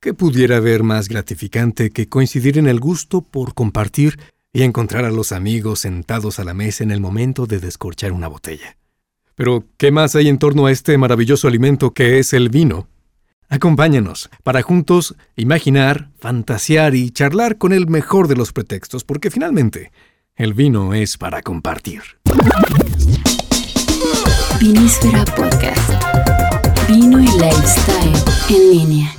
¿Qué pudiera haber más gratificante que coincidir en el gusto por compartir y encontrar a los amigos sentados a la mesa en el momento de descorchar una botella? Pero, ¿qué más hay en torno a este maravilloso alimento que es el vino? Acompáñanos para juntos imaginar, fantasear y charlar con el mejor de los pretextos, porque finalmente el vino es para compartir. Vinísfera Podcast. Vino y lifestyle en línea.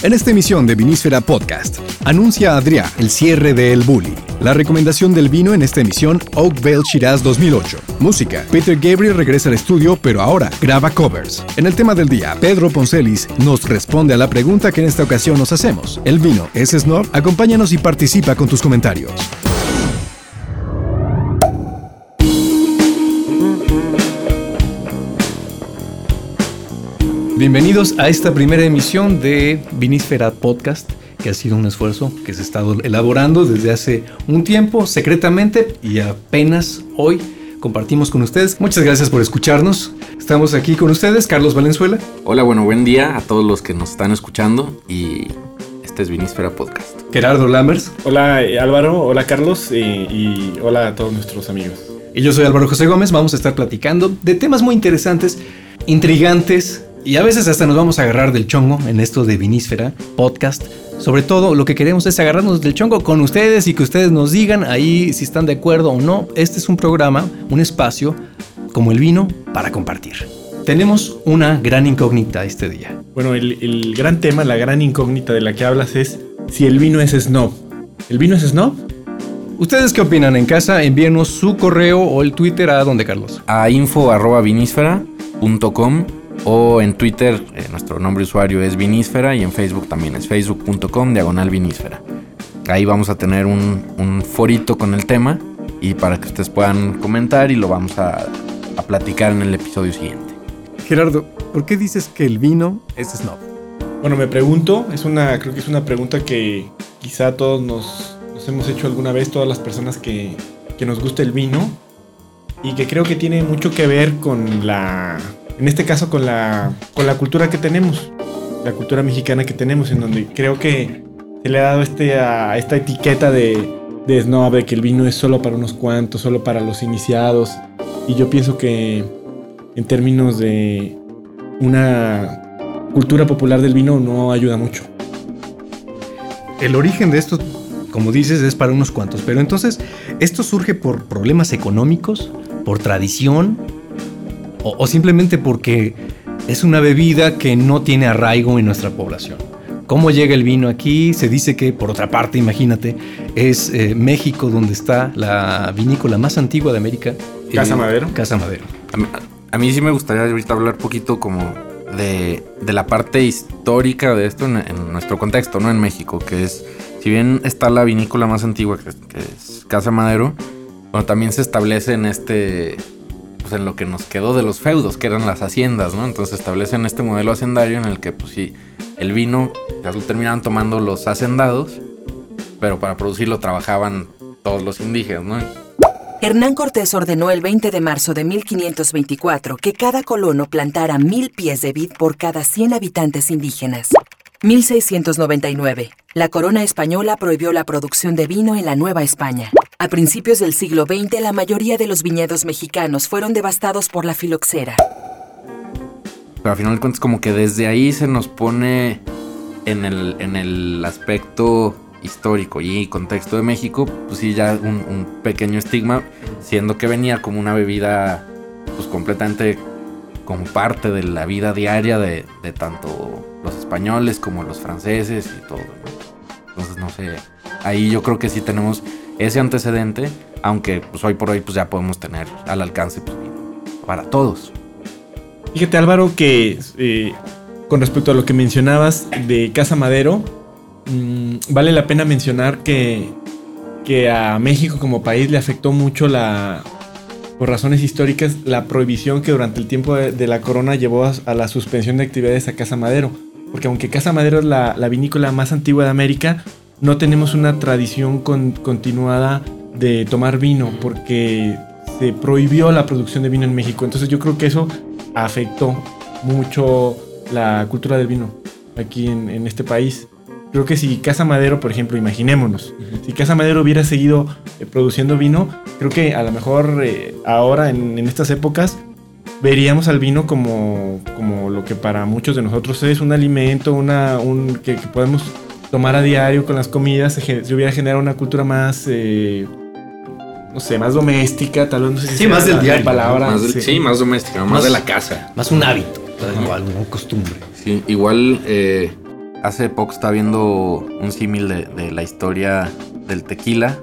En esta emisión de Vinísfera Podcast, anuncia Adrià el cierre de El Bully. La recomendación del vino en esta emisión, Oakville Shiraz 2008. Música, Peter Gabriel regresa al estudio, pero ahora graba covers. En el tema del día, Pedro Poncelis nos responde a la pregunta que en esta ocasión nos hacemos. ¿El vino es snob? Acompáñanos y participa con tus comentarios. Bienvenidos a esta primera emisión de Vinísfera Podcast, que ha sido un esfuerzo que se ha estado elaborando desde hace un tiempo, secretamente, y apenas hoy compartimos con ustedes. Muchas gracias por escucharnos. Estamos aquí con ustedes, Carlos Valenzuela. Hola, bueno, buen día a todos los que nos están escuchando y este es Vinísfera Podcast. Gerardo Lammers. Hola eh, Álvaro, hola Carlos y, y hola a todos nuestros amigos. Y yo soy Álvaro José Gómez. Vamos a estar platicando de temas muy interesantes, intrigantes, y a veces hasta nos vamos a agarrar del chongo en esto de Vinísfera Podcast. Sobre todo lo que queremos es agarrarnos del chongo con ustedes y que ustedes nos digan ahí si están de acuerdo o no. Este es un programa, un espacio como el vino para compartir. Tenemos una gran incógnita este día. Bueno, el, el gran tema, la gran incógnita de la que hablas es si el vino es snob. ¿El vino es snob? ¿Ustedes qué opinan en casa? Envíenos su correo o el Twitter a donde, Carlos. A info.vinísfera.com o en Twitter eh, nuestro nombre usuario es Vinísfera y en Facebook también es facebook.com diagonal Vinísfera. Ahí vamos a tener un, un, forito con el tema y para que ustedes puedan comentar y lo vamos a, a platicar en el episodio siguiente. Gerardo, ¿por qué dices que el vino es snob? Bueno, me pregunto, es una, creo que es una pregunta que quizá todos nos, nos hemos hecho alguna vez, todas las personas que, que nos gusta el vino, y que creo que tiene mucho que ver con la, en este caso con la, con la cultura que tenemos, la cultura mexicana que tenemos, en donde creo que se le ha dado este, a esta etiqueta de, de snob, de que el vino es solo para unos cuantos, solo para los iniciados, y yo pienso que en términos de una cultura popular del vino no ayuda mucho. El origen de esto, como dices, es para unos cuantos, pero entonces, ¿esto surge por problemas económicos, por tradición o, o simplemente porque es una bebida que no tiene arraigo en nuestra población? ¿Cómo llega el vino aquí? Se dice que, por otra parte, imagínate, es eh, México donde está la vinícola más antigua de América. Casa eh, Madero. Casa Madero. A mí, a mí, sí me gustaría ahorita hablar poquito como de, de la parte histórica de esto en, en, nuestro contexto, ¿no? En México, que es, si bien está la vinícola más antigua, que, que es Casa Madero, bueno, también se establece en este, pues en lo que nos quedó de los feudos, que eran las haciendas, ¿no? Entonces se establece en este modelo hacendario en el que, pues sí, el vino ya lo terminaban tomando los hacendados, pero para producirlo trabajaban todos los indígenas, ¿no? Hernán Cortés ordenó el 20 de marzo de 1524 que cada colono plantara mil pies de vid por cada 100 habitantes indígenas. 1699. La corona española prohibió la producción de vino en la Nueva España. A principios del siglo XX, la mayoría de los viñedos mexicanos fueron devastados por la filoxera. Pero al final de cuentas, como que desde ahí se nos pone en el, en el aspecto histórico y contexto de México, pues sí, ya un, pequeño estigma, siendo que venía como una bebida, pues completamente como parte de la vida diaria de, tanto los españoles como los franceses y todo. Entonces, no sé, ahí yo creo que sí tenemos ese antecedente, aunque pues hoy por hoy pues ya podemos tener al alcance pues, para todos. Fíjate Álvaro que eh, con respecto a lo que mencionabas de Casa Madero, mmm, vale la pena mencionar que, que a México como país le afectó mucho la, por razones históricas, la prohibición que durante el tiempo de, la corona llevó a, a, la suspensión de actividades a Casa Madero. Porque aunque Casa Madero es la, la vinícola más antigua de América, no tenemos una tradición con, continuada de tomar vino porque se prohibió la producción de vino en México. Entonces yo creo que eso afectó mucho la cultura del vino. aquí en, en este país. Creo que si Casa Madero, por ejemplo, imaginémonos, si Casa Madero hubiera seguido eh, produciendo vino, creo que a lo mejor eh, ahora, en, en estas épocas, veríamos al vino como, como lo que para muchos de nosotros es un alimento, una, un, que, que podemos tomar a diario con las comidas, se, se hubiera generado una cultura más, eh, no sé, más doméstica, tal vez no sé si Sí, más del diario, palabra. Más del- sí. más doméstica, más, Más- de la casa. Más un hábito, igual, una costumbre. Sí, igual eh, hace poco estaba viendo un símil de, de la historia del tequila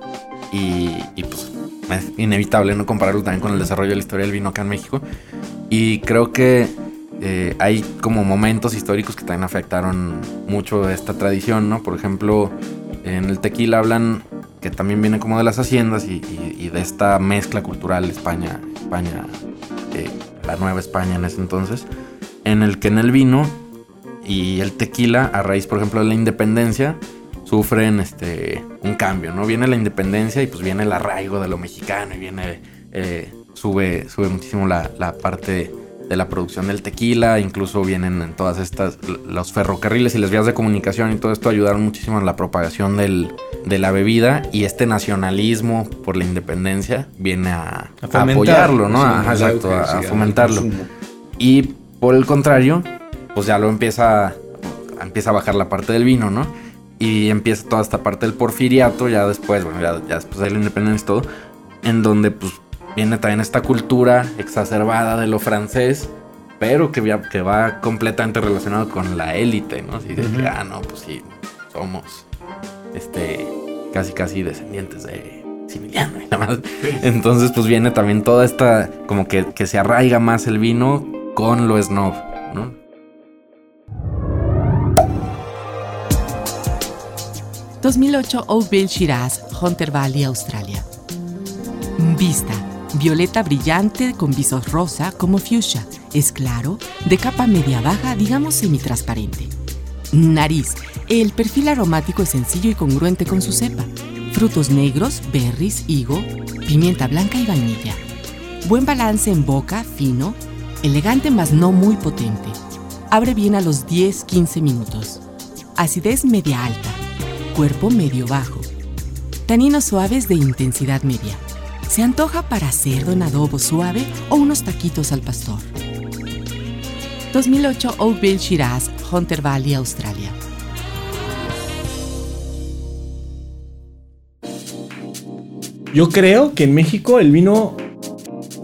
y, y, pues es inevitable no compararlo también con el desarrollo de la historia del vino acá en México. Y creo que eh, hay como momentos históricos que también afectaron mucho esta tradición, ¿no? Por ejemplo, en el tequila hablan que también viene como de las haciendas y, de esta mezcla cultural España, España, eh, la nueva España en ese entonces, en el que en el vino y el tequila, a raíz, por ejemplo, de la independencia, sufren este un cambio, ¿no? Viene la independencia y pues viene el arraigo de lo mexicano y viene, eh, sube, sube muchísimo la, la parte de la producción del tequila, incluso vienen en todas estas, los ferrocarriles y las vías de comunicación y todo esto ayudaron muchísimo en la propagación del, de la bebida y este nacionalismo por la independencia viene a, a fomentar, apoyarlo, ¿no? Ajá, exacto, a- fomentarlo. Y por el contrario, pues ya lo empieza, empieza a bajar la parte del vino, ¿no? Y empieza toda esta parte del porfiriato, ya después, bueno, ya, ya después de la independencia y todo, en donde pues viene también esta cultura exacerbada de lo francés, pero que, va- que va completamente relacionado con la élite, ¿no? Así de que, ah, no, pues sí, somos, este, casi casi descendientes de Similiano y nada más. Entonces, pues viene también toda esta, como que, que se arraiga más el vino con lo snob, ¿no? ...2008 Oakville Shiraz, Hunter Valley, Australia. Vista. Violeta brillante con visos rosa como fuchsia. Es claro, de capa media baja, digamos semitransparente. Nariz. El perfil aromático es sencillo y congruente con su cepa. Frutos negros, berries, higo, pimienta blanca y vainilla. Buen balance en boca, fino, elegante mas no muy potente. Abre bien a los 10-15 minutos. Acidez media alta. Cuerpo medio bajo. Taninos suaves de intensidad media. Se antoja para cerdo en adobo suave o unos taquitos al pastor. 2008 Oakville Shiraz, Hunter Valley, Australia. Yo creo que en México el vino,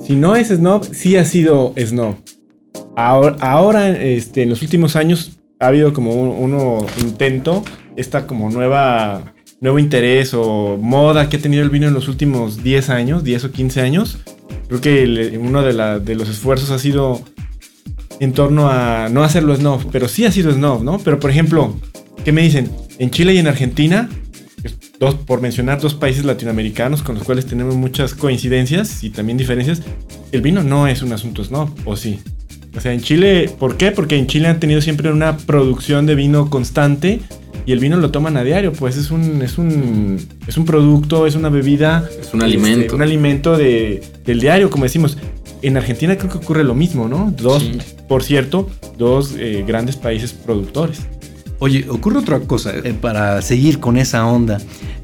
si no es snob, sí ha sido snob. Ahora, ahora, este, en los últimos años ha habido como un uno intento, esta como nueva, nuevo interés o moda que ha tenido el vino en los últimos 10 años, 10 o 15 años. Creo que uno de, de los esfuerzos ha sido en torno a no hacerlo snob, pero sí ha sido snob, ¿no? Pero por ejemplo, ¿qué me dicen? En Chile y en Argentina, dos, por mencionar dos países latinoamericanos con los cuales tenemos muchas coincidencias y también diferencias, el vino no es un asunto snob, ¿o sí? O sea, en Chile, ¿por qué? Porque en Chile han tenido siempre una producción de vino constante y el vino lo toman a diario, pues es un, es un, es un producto, es una bebida. Es un alimento. este, un alimento de, del diario, como decimos. En Argentina creo que ocurre lo mismo, ¿no? Dos, Sí. por cierto, dos eh, grandes países productores. Oye, ocurre otra cosa, eh, para seguir con esa onda,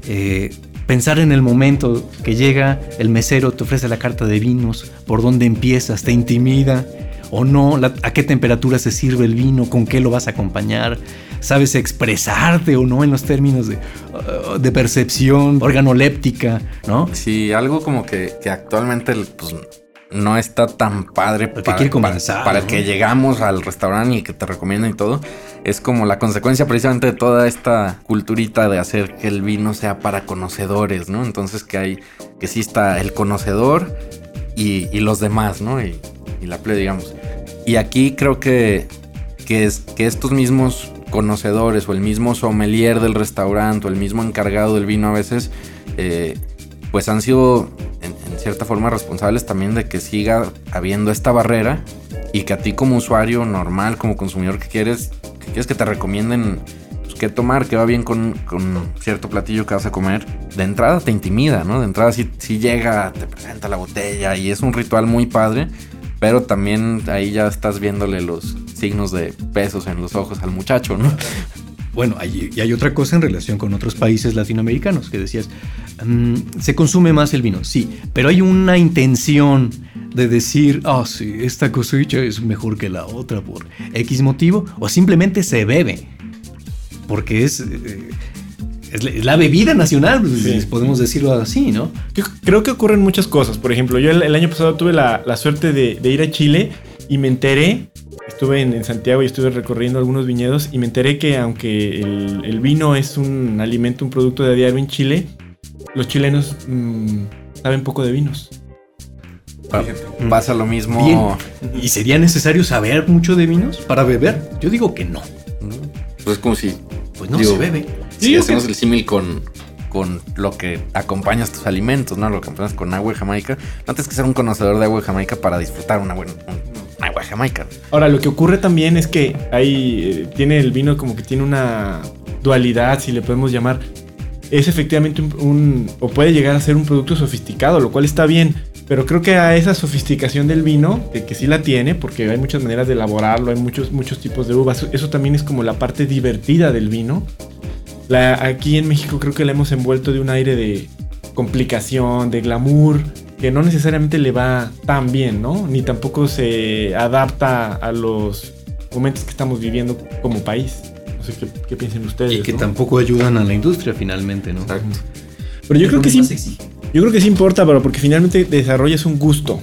eh, pensar en el momento que llega el mesero, te ofrece la carta de vinos, por dónde empiezas, te intimida o no, La- a qué temperatura se sirve el vino, con qué lo vas a acompañar, sabes expresarte o no en los términos de, uh, de percepción organoléptica, ¿no? Sí, algo como que, que actualmente pues, no está tan padre quiere comenzar, para ¿no? que llegamos al restaurante y que te recomiendan y todo. Es como la consecuencia precisamente de toda esta culturita de hacer que el vino sea para conocedores, ¿no? Entonces que hay, que sí está el conocedor y, y los demás, ¿no? Y, y la plebe, digamos. Y aquí creo que, que, es, que estos mismos conocedores o el mismo sommelier del restaurante o el mismo encargado del vino a veces, eh, pues han sido en, cierta forma responsables también de que siga habiendo esta barrera y que a ti como usuario normal, como consumidor que quieres, que quieres que te recomienden pues, qué tomar, qué va bien con, con cierto platillo que vas a comer, de entrada te intimida, ¿no? De entrada sí, sí llega, te presenta la botella y es un ritual muy padre. Pero también ahí ya estás viéndole los signos de pesos en los ojos al muchacho, ¿no? Bueno, hay, y hay otra cosa en relación con otros países latinoamericanos que decías, mm, se consume más el vino, sí, pero hay una intención de decir, ah, sí, esta cosecha es mejor que la otra por X motivo, o simplemente se bebe, porque es, eh, es, la- es la bebida nacional, pues, Sí. podemos decirlo así, ¿no? Yo creo que ocurren muchas cosas. Por ejemplo, yo el, el año pasado tuve la, la suerte de, de ir a Chile y me enteré, estuve en, en Santiago y estuve recorriendo algunos viñedos y me enteré que aunque el, el vino es un alimento, un producto de diario en Chile, los chilenos mm, saben poco de vinos. Pa- Pasa lo mismo. Bien. ¿Y sería necesario saber mucho de vinos para beber? Yo digo que no, Pues es como si, pues no Digo, se bebe. Si hacemos que- el símil con... con lo que acompañas tus alimentos, ¿no? Lo que acompañas con agua de Jamaica. No tienes que ser un conocedor de agua de Jamaica para disfrutar una buena un- agua de Jamaica. Ahora, lo que ocurre también es que hay, eh, tiene el vino como que tiene una dualidad, si le podemos llamar. Es efectivamente un, un- o puede llegar a ser un producto sofisticado, lo cual está bien. Pero creo que a esa sofisticación del vino, de que sí la tiene, porque hay muchas maneras de elaborarlo, hay muchos, muchos tipos de uvas. Eso también es como la parte divertida del vino. La, aquí en México creo que la hemos envuelto de un aire de complicación, de glamour, que no necesariamente le va tan bien, ¿no? Ni tampoco se adapta a los momentos que estamos viviendo como país. No sé qué, qué piensen ustedes. Y que ¿no? tampoco ayudan a la industria finalmente, ¿no? Exacto. Pero yo creo que sí, yo creo que sí importa, pero porque finalmente desarrollas un gusto.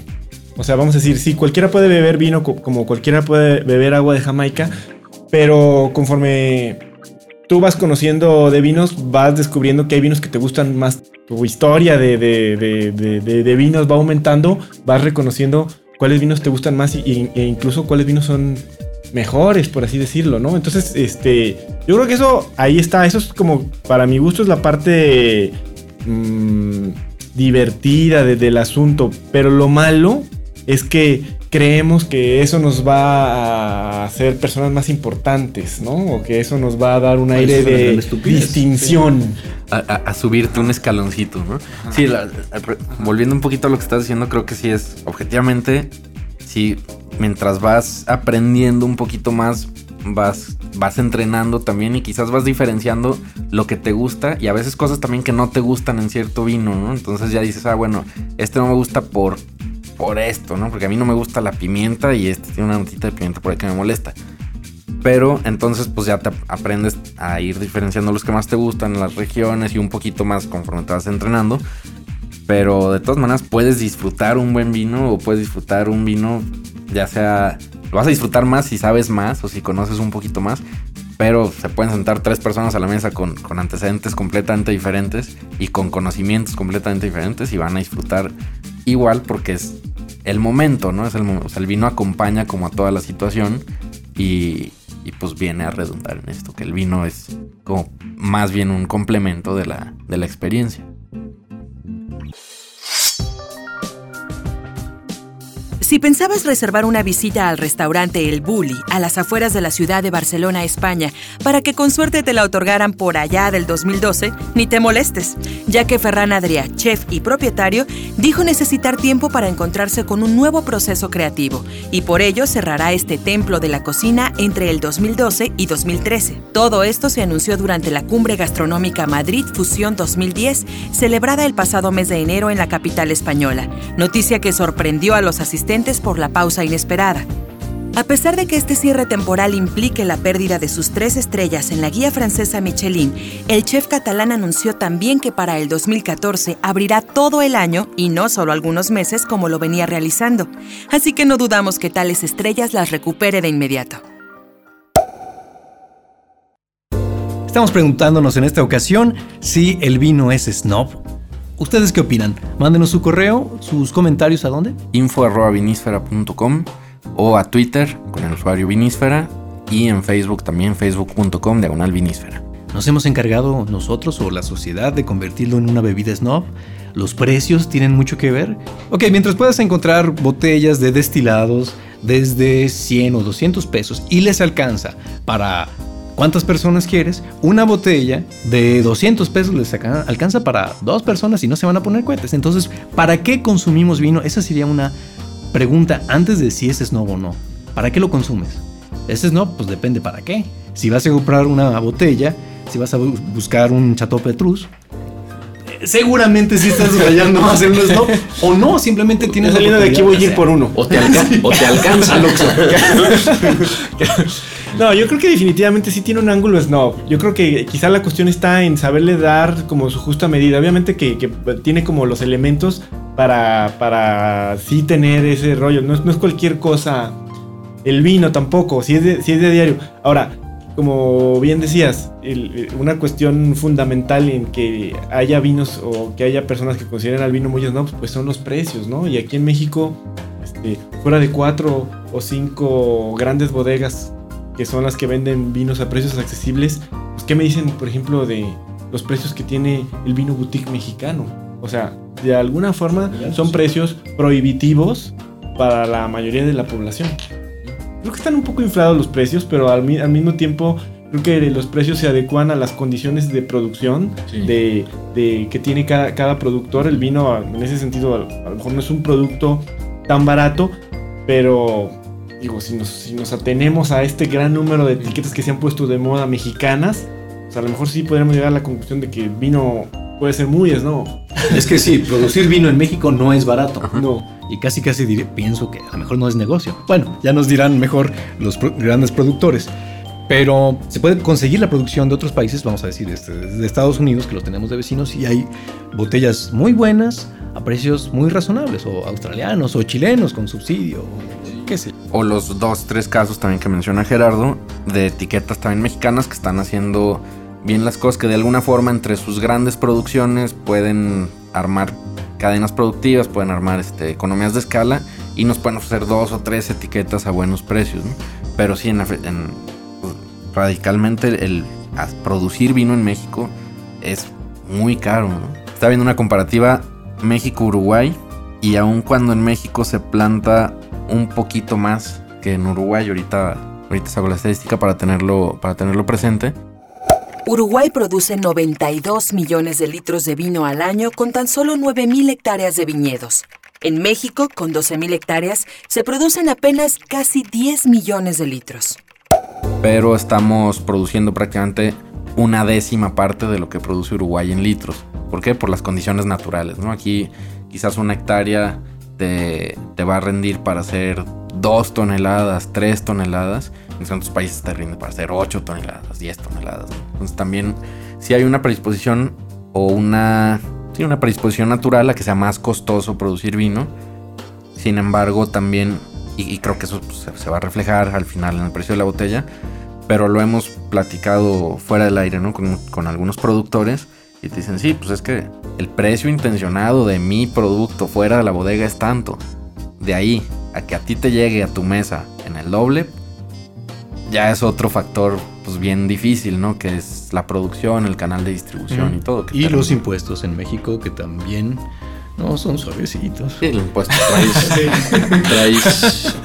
O sea, vamos a decir, sí, cualquiera puede beber vino co- como cualquiera puede beber agua de Jamaica, pero conforme tú vas conociendo de vinos, vas descubriendo que hay vinos que te gustan más. Tu historia de, de- de- de- vinos va aumentando, vas reconociendo cuáles vinos te gustan más y- e incluso cuáles vinos son mejores, por así decirlo, ¿no? Entonces, este, yo creo que eso ahí está, eso es como, para mi gusto es la parte mm, divertida de- del asunto, pero lo malo es que creemos que eso nos va a hacer personas más importantes, ¿no? O que eso nos va a dar un aire de distinción. A, a- a subirte un escaloncito, ¿no? Sí, la- re- volviendo un poquito a lo que estás diciendo, creo que sí es, objetivamente, sí, mientras vas aprendiendo un poquito más, vas, vas entrenando también y quizás vas diferenciando lo que te gusta y a veces cosas también que no te gustan en cierto vino, ¿no? Entonces ya dices, ah, bueno, este no me gusta por, por esto, ¿no? Porque a mí no me gusta la pimienta y este tiene una notita de pimienta por ahí que me molesta. Pero entonces pues ya te aprendes a ir diferenciando los que más te gustan, las regiones y un poquito más conforme te vas entrenando. Pero de todas maneras puedes disfrutar un buen vino o puedes disfrutar un vino ya sea... Lo vas a disfrutar más si sabes más o si conoces un poquito más. Pero se pueden sentar tres personas a la mesa con, con antecedentes completamente diferentes y con conocimientos completamente diferentes y van a disfrutar igual porque es el momento, ¿no? Es el, o sea, el vino acompaña como a toda la situación y, y pues viene a redundar en esto, que el vino es como más bien un complemento de la, de la experiencia. Si pensabas reservar una visita al restaurante El Bulli, a las afueras de la ciudad de Barcelona, España, para que con suerte te la otorgaran por allá del 2012, ni te molestes, ya que Ferran Adrià, chef y propietario, dijo necesitar tiempo para encontrarse con un nuevo proceso creativo, y por ello cerrará este templo de la cocina entre el 2012 y 2013. Todo esto se anunció durante la Cumbre Gastronómica Madrid Fusión 2010, celebrada el pasado mes de enero en la capital española, noticia que sorprendió a los asistentes por la pausa inesperada. A pesar de que este cierre temporal implique la pérdida de sus tres estrellas en la guía francesa Michelin, el chef catalán anunció también que para el 2014 abrirá todo el año y no solo algunos meses como lo venía realizando. Así que no dudamos que tales estrellas las recupere de inmediato. Estamos preguntándonos en esta ocasión si el vino es snob. ¿Ustedes qué opinan? Mándenos su correo, sus comentarios a dónde. info arroba vinísfera.com o a Twitter con el usuario vinísfera y en Facebook también facebook.com diagonal vinísfera. ¿Nos hemos encargado nosotros o la sociedad de convertirlo en una bebida snob? ¿Los precios tienen mucho que ver? Ok, mientras puedas encontrar botellas de destilados desde 100 o 200 pesos y les alcanza para cuántas personas quieres, una botella de 200 pesos les alcanza para dos personas y no se van a poner cohetes. Entonces, ¿para qué consumimos vino? Esa sería una pregunta antes de si es snob o no. ¿Para qué lo consumes? Ese snob, pues depende para qué. Si vas a comprar una botella, si vas a bu- buscar un Chateau Petrus, seguramente sí estás rayando más en un. O no, simplemente tienes la Saliendo de aquí voy a ir por uno. O te, alca- o te alcanza. No, yo creo que definitivamente sí tiene un ángulo snob. Yo creo que quizá la cuestión está en saberle dar como su justa medida. Obviamente que, que tiene como los elementos para, para sí tener ese rollo. No es, no es cualquier cosa. El vino tampoco, si es de, si es de diario. Ahora, como bien decías, el- una cuestión fundamental en que haya vinos o que haya personas que consideren al vino muy snob, pues son los precios, ¿no? Y aquí en México, este, fuera de cuatro o cinco grandes bodegas que son las que venden vinos a precios accesibles, pues ¿qué me dicen, por ejemplo, de los precios que tiene el vino boutique mexicano? O sea, de alguna forma son precios prohibitivos para la mayoría de la población. Creo que están un poco inflados los precios, pero al, mi- al mismo tiempo creo que los precios se adecuan a las condiciones de producción Sí. de, de que tiene cada, cada productor. El vino, en ese sentido, a, a lo mejor no es un producto tan barato, pero digo, si nos, si nos atenemos a este gran número de etiquetas que se han puesto de moda mexicanas, pues a lo mejor sí podríamos llegar a la conclusión de que el vino puede ser muy snob. Es que sí, producir vino en México no es barato. No. Y casi casi diré- pienso que a lo mejor no es negocio. Bueno, ya nos dirán mejor los pro- grandes productores. Pero se puede conseguir la producción de otros países, vamos a decir, este, de Estados Unidos, que los tenemos de vecinos, y hay botellas muy buenas a precios muy razonables, o australianos, o chilenos con subsidio, o qué sé. O los dos, tres casos también que menciona Gerardo, de etiquetas también mexicanas que están haciendo bien las cosas, que de alguna forma entre sus grandes producciones pueden armar cadenas productivas, pueden armar este, economías de escala y nos pueden ofrecer dos o tres etiquetas a buenos precios. ¿no? Pero sí, en, radicalmente el, producir vino en México es muy caro. ¿no? Está viendo una comparativa México-Uruguay y aun cuando en México se planta un poquito más que en Uruguay, ahorita, ahorita saco la estadística para tenerlo, para tenerlo presente. Uruguay produce 92 millones de litros de vino al año con tan solo 9.000 hectáreas de viñedos. En México, con 12.000 hectáreas, se producen apenas casi 10 millones de litros. pero estamos produciendo prácticamente una décima parte de lo que produce Uruguay en litros. ¿Por qué? Por las condiciones naturales, ¿no? Aquí quizás una hectárea te, te va a rendir para hacer dos toneladas, tres toneladas, en otros países te rinde para hacer 8 toneladas, 10 toneladas. ¿no? Entonces también si hay una predisposición o una, sí, una predisposición natural a que sea más costoso producir vino. Sin embargo, también, y, y creo que eso pues, se va a reflejar al final en el precio de la botella, pero lo hemos platicado fuera del aire, ¿no? Con, con algunos productores y te dicen, sí, pues es que el precio intencionado de mi producto fuera de la bodega es tanto. De ahí a que a ti te llegue a tu mesa en el doble, ya es otro factor pues bien difícil, ¿no? Que es la producción, el canal de distribución Mm. y todo. que Y termina- los impuestos en México que también no son suavecitos. El impuesto traes, traes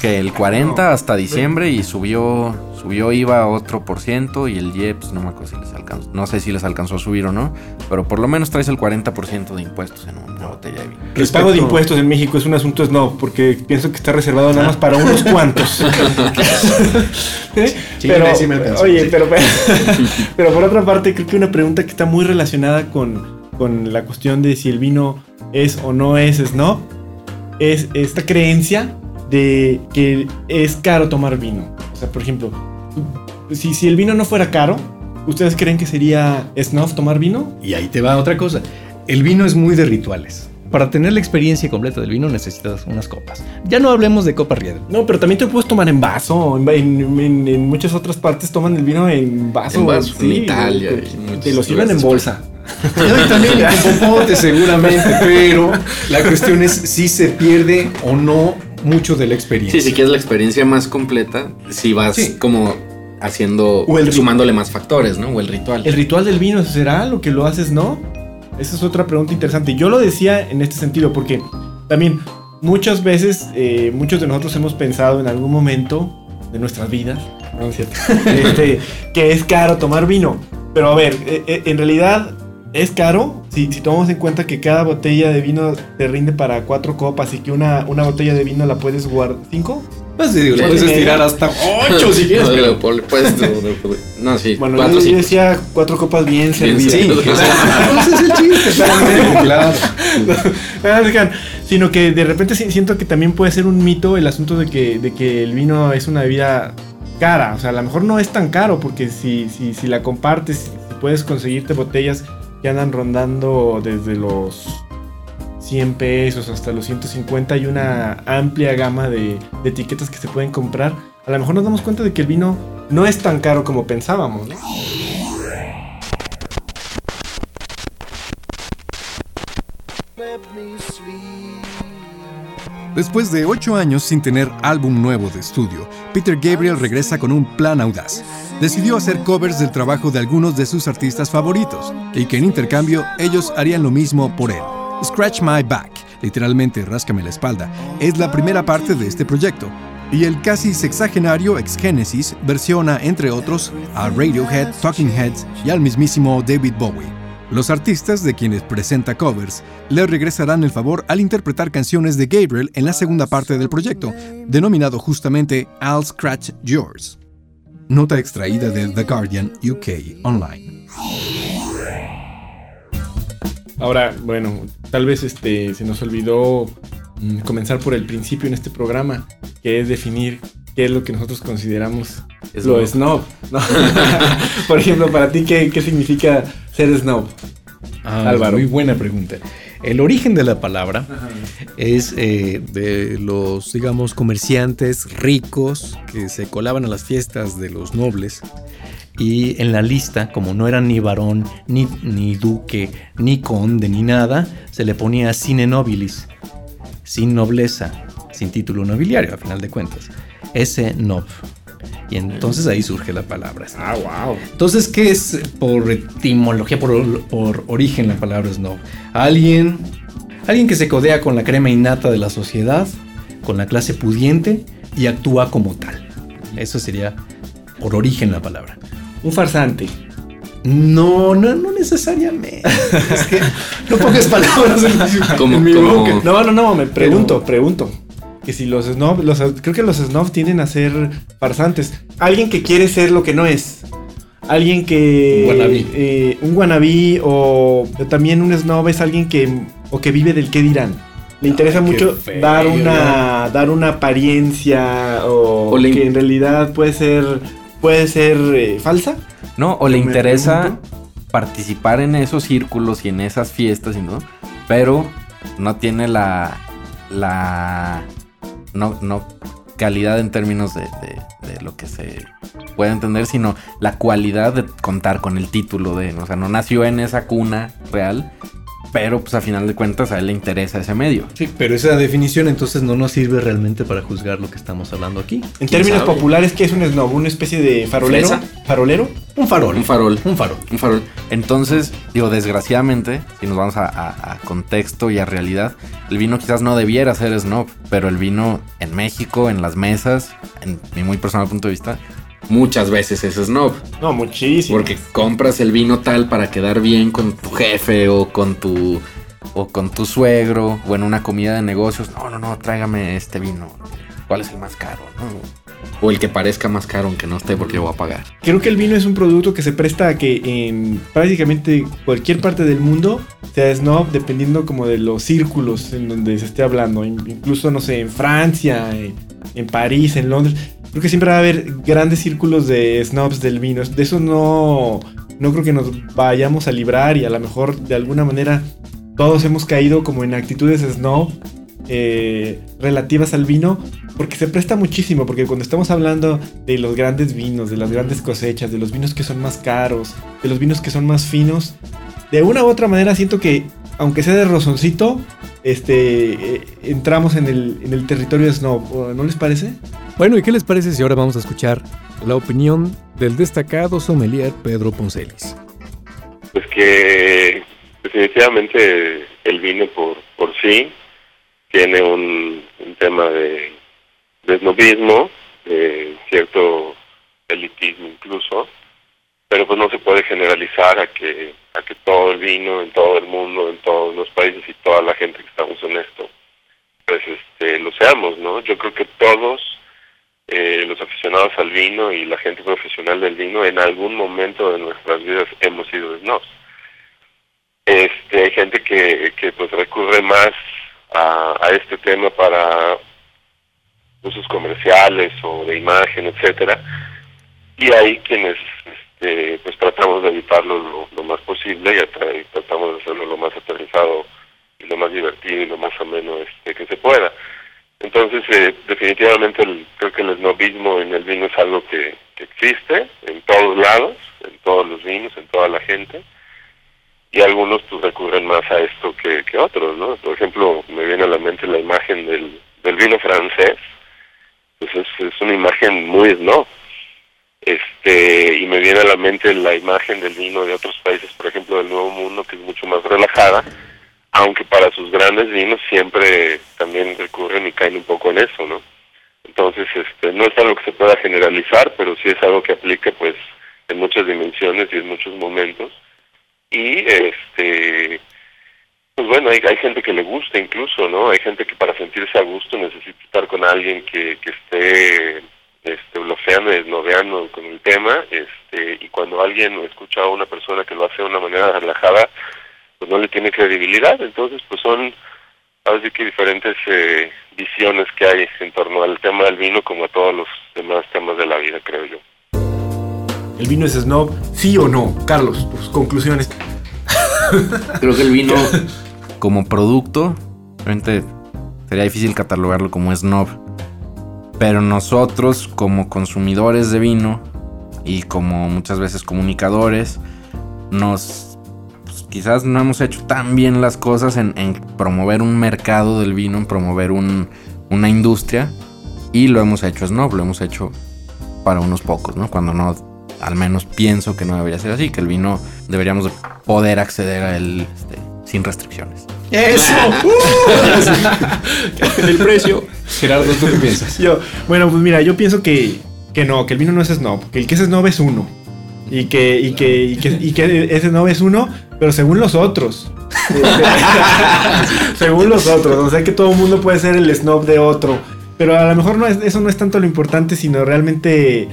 que el 40 hasta diciembre y subió subió IVA a otro por ciento y el IE, pues no me acuerdo si les alcanzó, no sé si les alcanzó a subir o no, pero por lo menos traes el 40% de impuestos en una botella de vino. El pago de impuestos en México es un asunto snob, porque pienso que está reservado nada más para unos cuantos. ¿Eh? Sí, pero, sí me alcanzó, oye, sí. pero, pero por otra parte, creo que una pregunta que está muy relacionada con, con la cuestión de si el vino es o no es snob, es esta creencia de que es caro tomar vino. O sea, por ejemplo, si, si el vino no fuera caro, ¿ustedes creen que sería snob tomar vino? Y ahí te va otra cosa. El vino es muy de rituales. Para tener la experiencia completa del vino necesitas unas copas. Ya no hablemos de copa riedel. No, pero también te puedes tomar en vaso. En, en- en- en muchas otras partes toman el vino en vaso. En vaso, en sí, Italia Te, en lo sirven en lugares. Bolsa. Y también con popote seguramente, pero la cuestión es si se pierde o no mucho de la experiencia. Sí, si quieres la experiencia más completa, si vas Sí. como haciendo, O el sumándole más factores, ¿no? O el ritual. ¿El ritual del vino será lo que lo haces, no? Esa es otra pregunta interesante. Yo lo decía en este sentido porque también muchas veces, eh, muchos de nosotros hemos pensado en algún momento de nuestras vidas, ¿no es cierto? Este, que es caro tomar vino. Pero a ver, eh, eh, en realidad es caro si, si tomamos en cuenta que cada botella de vino te rinde para cuatro copas y que una, una botella de vino la puedes guardar. ¿Cinco? Pues sí, digo, le puedes estirar hasta 8 si quieres, No, pero... puedes- no, sí, Bueno, cuatro, yo, decía cuatro copas bien servidas. Sí, ese es el chiste, claro. Ah, Sino que de repente sí- siento que también puede ser un mito el asunto de que, de que el vino es una bebida cara. O sea, a lo mejor no es tan caro porque si, si, si la compartes, si puedes conseguirte botellas que andan rondando desde los 100 pesos hasta los 150 hay una amplia gama de, etiquetas que se pueden comprar. A lo mejor nos damos cuenta de que el vino no es tan caro como pensábamos. Después de ocho años sin tener álbum nuevo de estudio, Peter Gabriel regresa con un plan audaz. Decidió hacer covers del trabajo de algunos de sus artistas favoritos y que en intercambio ellos harían lo mismo por él. Scratch My Back, literalmente Ráscame la espalda, es la primera parte de este proyecto. Y el casi sexagenario ex Genesis versiona, entre otros, a Radiohead, Talking Heads y al mismísimo David Bowie. Los artistas de quienes presenta covers le regresarán el favor al interpretar canciones de Gabriel en la segunda parte del proyecto, denominado justamente I'll Scratch Yours. Nota extraída de The Guardian UK Online. Ahora, bueno, tal vez este se nos olvidó mm, comenzar por el principio en este programa, que es definir qué es lo que nosotros consideramos Es lo snob. ¿no? por ejemplo, para ti, ¿qué, qué significa ser snob? Álvaro. Ah, Muy buena pregunta. El origen de la palabra es eh, de los, digamos, comerciantes ricos que se colaban a las fiestas de los nobles. Y en la lista, como no eran ni varón, ni, ni duque, ni conde, ni nada, se le ponía sine nobilis, sin nobleza, sin título nobiliario, a final de cuentas. Ese nob. Y entonces ahí surge la palabra. Ah, wow. Entonces, ¿qué es por etimología, por, por origen la palabra snob? Alguien, alguien que se codea con la crema innata de la sociedad, con la clase pudiente y actúa como tal. Eso sería por origen la palabra. Un farsante. No, no, no necesariamente. es que no pongas palabras en, en mi como- boca. No, no, no, me pregunto, pregunto. Que si los snob, los, creo que los snob tienden a ser farsantes. Alguien que quiere ser lo que no es. Alguien que... Un wannabe. eh, un wannabe o también un snob es alguien que... O que vive del qué dirán. Le interesa Ay, mucho feo, dar una dar una apariencia o, que en realidad puede ser puede ser eh, falsa. No, o le interesa participar en esos círculos y en esas fiestas y no, pero no tiene la la no, no calidad en términos de, de- de lo que se puede entender, sino la cualidad de contar con el título de, o sea, no nació en esa cuna real, pero pues a final de cuentas a él le interesa ese medio. Sí, pero esa definición entonces no nos sirve realmente para juzgar lo que estamos hablando aquí. En términos sabe? populares, ¿qué es un snob? ¿Una especie de farolero? ¿Fresa? ¿Farolero? Un farol. Un farol. Un farol. Un farol. Entonces, digo, desgraciadamente, si nos vamos a, a- a contexto y a realidad, el vino quizás no debiera ser snob, pero el vino en México, en las mesas, en mi muy personal punto de vista, Muchas veces es snob. No, muchísimo. Porque compras el vino tal para quedar bien con tu jefe o con tu. o con tu suegro, o en una comida de negocios, no, no, no, tráigame este vino. ¿Cuál es el más caro? No. O el que parezca más caro aunque no esté porque yo voy a pagar. Creo que el vino es un producto que se presta a que en prácticamente cualquier parte del mundo sea snob dependiendo como de los círculos en donde se esté hablando. In- Incluso, no sé, en Francia, en, en París, en Londres. Creo que siempre va a haber grandes círculos de snobs del vino. De eso no, no creo que nos vayamos a librar y a lo mejor de alguna manera todos hemos caído como en actitudes snob eh, relativas al vino porque se presta muchísimo, porque cuando estamos hablando de los grandes vinos, de las grandes cosechas, de los vinos que son más caros, de los vinos que son más finos, de una u otra manera siento que, aunque sea de rozoncito, este, eh, entramos en el, en el territorio snob, ¿no les parece? Bueno, ¿y qué les parece si ahora vamos a escuchar la opinión del destacado sommelier Pedro Poncelis? Pues que definitivamente el vino por, por sí tiene un, un tema de, de snobismo, de cierto elitismo incluso, pero pues no se puede generalizar a que a que todo el vino en todo el mundo, en todos los países y toda la gente que estamos en esto, pues este lo seamos, ¿no? Yo creo que todos que los aficionados al vino y la gente profesional del vino en algún momento de nuestras vidas hemos sido snobs. Este, hay gente que, que pues recurre más a, a este tema para usos comerciales o de imagen, etcétera, y hay quienes este, pues tratamos de evitarlo lo, más posible y, y tratamos de hacerlo lo más aterrizado y lo más divertido y lo más ameno este, que se pueda. Entonces, eh, definitivamente el- creo que el snobismo en el vino es algo que existe en todos lados, en todos los vinos, en toda la gente, y algunos pues recurren más a esto que, que otros, ¿no? Por ejemplo, me viene a la mente la imagen del, del vino francés, pues es, es una imagen muy snob, este, y me viene a la mente la imagen del vino de otros países, por ejemplo del Nuevo Mundo, que es mucho más relajada, aunque para sus grandes vinos siempre también recurren y caen un poco en eso, ¿no? Entonces, este, no es algo que se pueda generalizar, pero sí es algo que aplica, pues, en muchas dimensiones y en muchos momentos. Y, este, pues bueno, hay, hay gente que le gusta incluso, ¿no? Hay gente que para sentirse a gusto necesita estar con alguien que, que esté este, bloqueando y desnoveando con el tema, este, y cuando alguien escucha a una persona que lo hace de una manera relajada, pues no le tiene credibilidad, entonces pues son así que diferentes eh, visiones que hay en torno al tema del vino como a todos los demás temas de la vida, creo yo. ¿El vino es snob? ¿Sí o no? Carlos, tus conclusiones. Creo que el vino como producto, realmente sería difícil catalogarlo como snob. Pero nosotros como consumidores de vino y como muchas veces comunicadores, nos pues, quizás no hemos hecho tan bien las cosas en, en promover un mercado del vino, en promover un- una industria. Y lo hemos hecho snob, lo hemos hecho para unos pocos, ¿no? Cuando no, al menos pienso que no debería ser así, que el vino deberíamos de poder acceder a él este, sin restricciones. ¡Eso! el precio. Gerardo, ¿tú qué piensas? Yo, bueno, pues mira, yo pienso que, que no, que el vino no es snob, que el que es snob es uno. Y que, y que, y que, y que ese snob es uno, pero según los otros. Según los otros. O sea que todo el mundo puede ser el snob de otro. Pero a lo mejor no es, eso no es tanto lo importante, sino realmente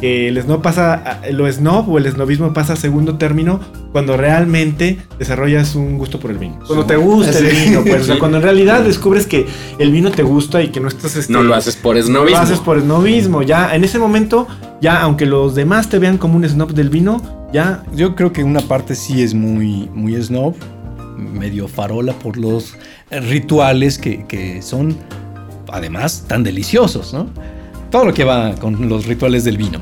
que el snob pasa, lo snob o el snobismo pasa a segundo término cuando realmente desarrollas un gusto por el vino. Cuando te gusta el vino, pues. O sea, cuando en realidad descubres que el vino te gusta y que no estás... este, No lo haces por lo snobismo. haces por snobismo. Ya, en ese momento, ya, aunque los demás te vean como un snob del vino, ya. Yo creo que una parte sí es muy, muy snob, medio farola por los rituales que, que son, además, tan deliciosos, ¿no? Todo lo que va con los rituales del vino.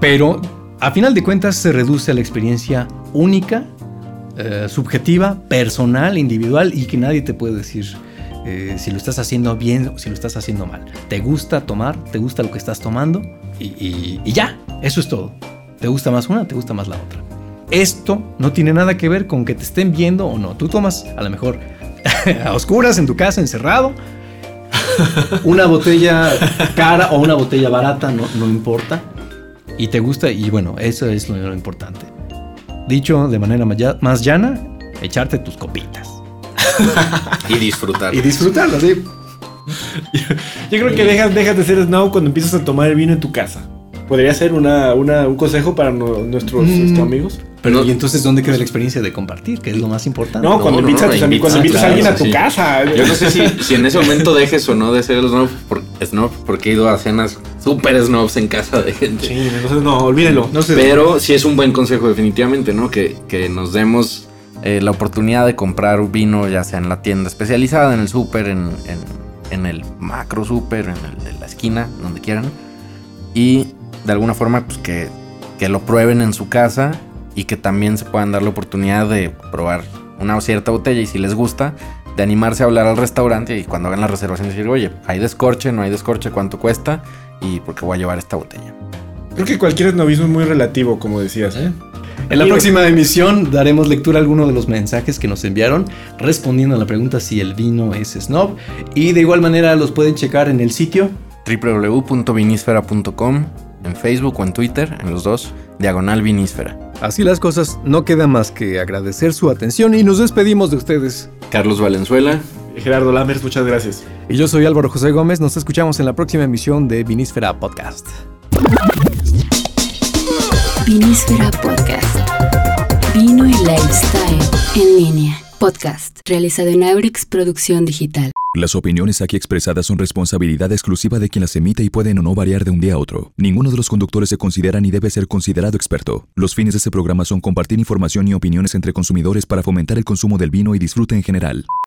Pero, a final de cuentas, se reduce a la experiencia única, eh, subjetiva, personal, individual y que nadie te puede decir eh, si lo estás haciendo bien o si lo estás haciendo mal. Te gusta tomar, te gusta lo que estás tomando y, y- y ya, eso es todo. ¿Te gusta más una? ¿Te gusta más la otra? Esto no tiene nada que ver con que te estén viendo o no. Tú tomas a lo mejor a oscuras en tu casa, encerrado. Una botella cara o una botella barata, no, no importa. Y te gusta, y bueno, eso es lo, lo importante. Dicho de manera más lla- más llana, echarte tus copitas. Y disfrutar. Y disfrutarlo, sí. Yo creo que dejas, dejas de ser snob cuando empiezas a tomar el vino en tu casa. Podría ser una, una- un consejo para no- nuestros Mm. este, amigos. Pero, No. ¿y entonces dónde queda la experiencia de compartir? Que es lo más importante. No, cuando no, invitas, a, no, tus amigos, cuando invitas, invitas a alguien a tu sí. casa. Yo no sé si, si en ese momento dejes o no de ser snob, por, snob porque he ido a cenas súper snobs en casa de gente. Sí, entonces no, olvídenlo. No sé. Pero sí es un buen consejo definitivamente, ¿no? Que, que nos demos eh, la oportunidad de comprar un vino, ya sea en la tienda especializada, en el súper, en, en- en el macro súper, en el de la esquina, donde quieran. Y de alguna forma, pues que, que lo prueben en su casa y que también se puedan dar la oportunidad de probar una cierta botella y si les gusta, de animarse a hablar al restaurante y cuando hagan la reservación decir, oye, hay descorche, no hay descorche, cuánto cuesta y porque voy a llevar esta botella. Creo que cualquier snobismo es muy relativo, como decías. ¿eh? En la próxima emisión daremos lectura a alguno de los mensajes que nos enviaron respondiendo a la pregunta si el vino es snob. Y de igual manera los pueden checar en el sitio. www.vinisfera.com en Facebook o en Twitter, en los dos, diagonal vinísfera. Así las cosas, no queda más que agradecer su atención y nos despedimos de ustedes. Carlos Valenzuela. Gerardo Lamers, muchas gracias. Y yo soy Álvaro José Gómez. Nos escuchamos en la próxima emisión de Vinísfera Podcast. Vinísfera Podcast. Vino y lifestyle en línea. Podcast realizado en Aurix Producción Digital. Las opiniones aquí expresadas son responsabilidad exclusiva de quien las emite y pueden o no variar de un día a otro. Ninguno de los conductores se considera ni debe ser considerado experto. Los fines de este programa son compartir información y opiniones entre consumidores para fomentar el consumo del vino y disfrute en general.